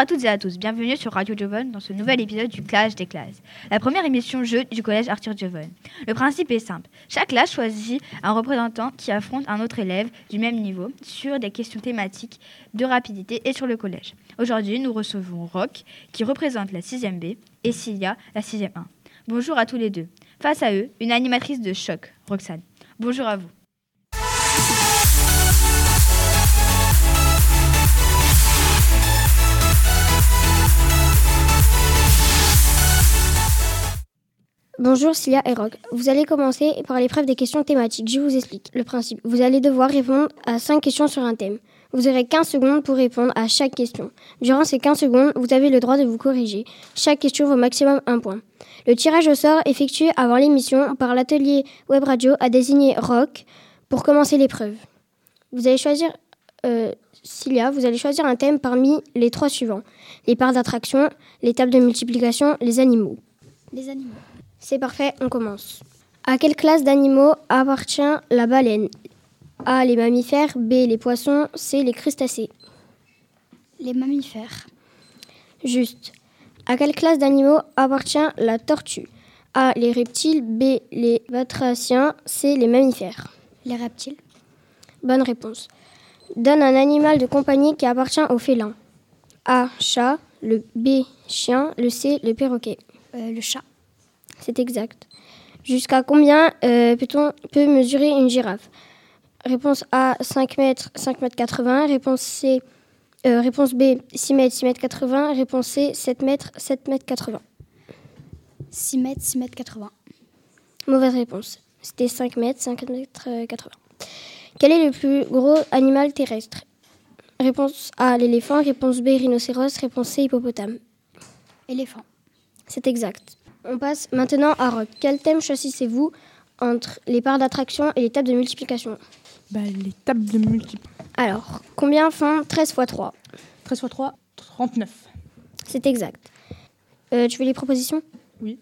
Bonjour à toutes et à tous, bienvenue sur Radio Joven dans ce nouvel épisode du Clash des classes, la première émission jeu du collège Arthur Joven. Le principe est simple, chaque classe choisit un représentant qui affronte un autre élève du même niveau sur des questions thématiques de rapidité et sur le collège. Aujourd'hui, nous recevons Rock qui représente la 6e B et Cilia la 6e 1. Bonjour à tous les deux. Face à eux, une animatrice de choc, Roxane. Bonjour à vous. Bonjour Cilia et Rock. Vous allez commencer par l'épreuve des questions thématiques. Je vous explique le principe. Vous allez devoir répondre à 5 questions sur un thème. Vous aurez 15 secondes pour répondre à chaque question. Durant ces 15 secondes, vous avez le droit de vous corriger. Chaque question vaut maximum un point. Le tirage au sort effectué avant l'émission par l'atelier web radio a désigné Rock pour commencer l'épreuve. Vous allez choisir euh, Cilia, vous allez choisir un thème parmi les trois suivants les parts d'attraction, les tables de multiplication, les animaux. Les animaux. C'est parfait, on commence. À quelle classe d'animaux appartient la baleine? A. Les mammifères, B. Les poissons, C. Les crustacés. Les mammifères. Juste. À quelle classe d'animaux appartient la tortue? A. Les reptiles, B. Les batraciens, C. Les mammifères. Les reptiles. Bonne réponse. Donne un animal de compagnie qui appartient au félin. A. Chat, le B. Chien, le C. Le perroquet. Euh, le chat. C'est exact. Jusqu'à combien euh, peut-on peut mesurer une girafe? Réponse A 5 mètres, 5 mètres 80. Réponse C, euh, réponse B 6 mètres, 6 mètres 80. Réponse C 7 mètres, 7 mètres 80. 6 mètres, 6 mètres 80. Mauvaise réponse. C'était 5 mètres, 5 mètres 80. Quel est le plus gros animal terrestre? Réponse A l'éléphant. Réponse B rhinocéros. Réponse C hippopotame. Éléphant. C'est exact. On passe maintenant à Rock. Quel thème choisissez-vous entre les parts d'attraction et les tables de multiplication? Bah, Les tables de multiplication. Alors, combien font 13 x 3 13 x 3, 39. C'est exact. Euh, tu veux les propositions? Oui.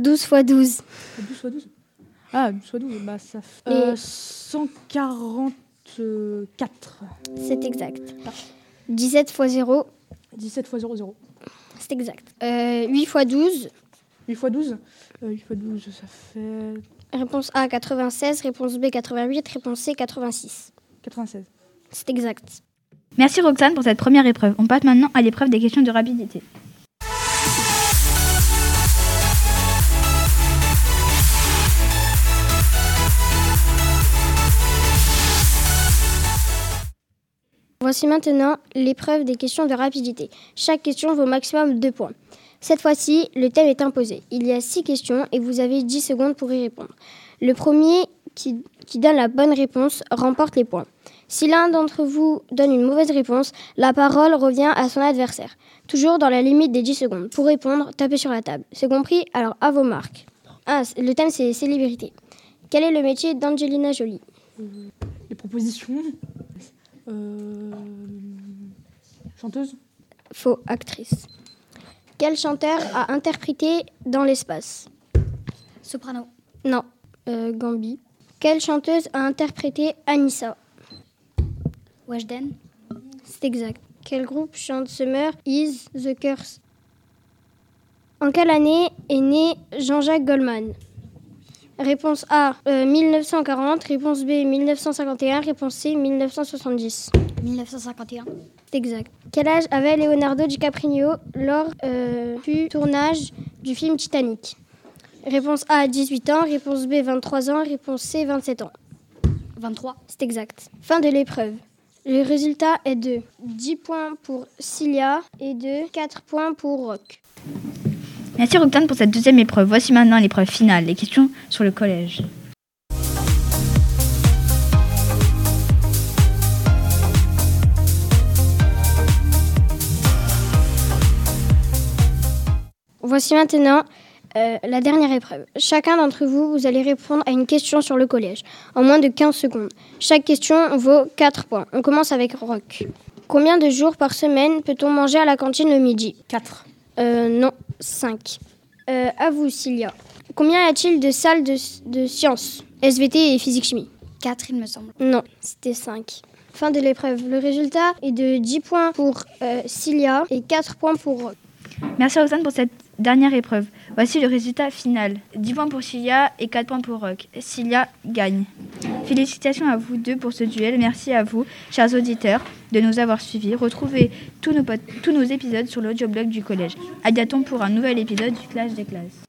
12 x 12. 12 x 12 Ah, 12 x 12, bah, ça fait euh, 144. C'est exact. 17 x 0. 17 x 0, 0. C'est exact. Euh, 8 x 12. 8 x 12 euh, 8 x 12, ça fait. Réponse A 96, réponse B 88, réponse C 86. 96. C'est exact. Merci Roxane pour cette première épreuve. On passe maintenant à l'épreuve des questions de rapidité. Voici maintenant l'épreuve des questions de rapidité. Chaque question vaut maximum 2 points. Cette fois-ci, le thème est imposé. Il y a 6 questions et vous avez 10 secondes pour y répondre. Le premier qui, donne la bonne réponse remporte les points. Si l'un d'entre vous donne une mauvaise réponse, la parole revient à son adversaire. Toujours dans la limite des 10 secondes. Pour répondre, tapez sur la table. C'est compris Alors à vos marques. Ah, le thème c'est célébrité. Quel est le métier d'Angelina Jolie? Les propositions euh... Chanteuse Faux, actrice. Quel chanteur a interprété Dans l'espace? Soprano. Non, euh, Gambi. Quelle chanteuse a interprété Anissa? Weshden. C'est exact. Quel groupe chante Summer is the Curse? En quelle année est né Jean-Jacques Goldman? Réponse A, euh, 1940. Réponse B, 1951. Réponse C, 1970. 1951. C'est exact. Quel âge avait Leonardo DiCaprio lors euh, du tournage du film Titanic? Réponse A, 18 ans. Réponse B, 23 ans. Réponse C, 27 ans. 23. C'est exact. Fin de l'épreuve. Le résultat est de 10 points pour Cilia et de 4 points pour Rock. Merci Roxane pour cette deuxième épreuve. Voici maintenant l'épreuve finale, les questions sur le collège. Voici maintenant euh, la dernière épreuve. Chacun d'entre vous, vous allez répondre à une question sur le collège en moins de 15 secondes. Chaque question vaut 4 points. On commence avec Rock. Combien de jours par semaine peut-on manger à la cantine le midi? 4. Euh, non, 5. Euh, à vous, Cilia. Combien y a-t-il de salles de, de sciences SVT et physique-chimie 4, il me semble. Non, c'était 5. Fin de l'épreuve. Le résultat est de 10 points pour euh, Cilia et 4 points pour Rock. Merci Roxane pour cette dernière épreuve. Voici le résultat final. 10 points pour Cilia et 4 points pour Rock. Cilia gagne. Félicitations à vous deux pour ce duel. Merci à vous, chers auditeurs, de nous avoir suivis. Retrouvez tous nos, épisodes sur l'audioblog du collège. À pour un nouvel épisode du Clash des classes.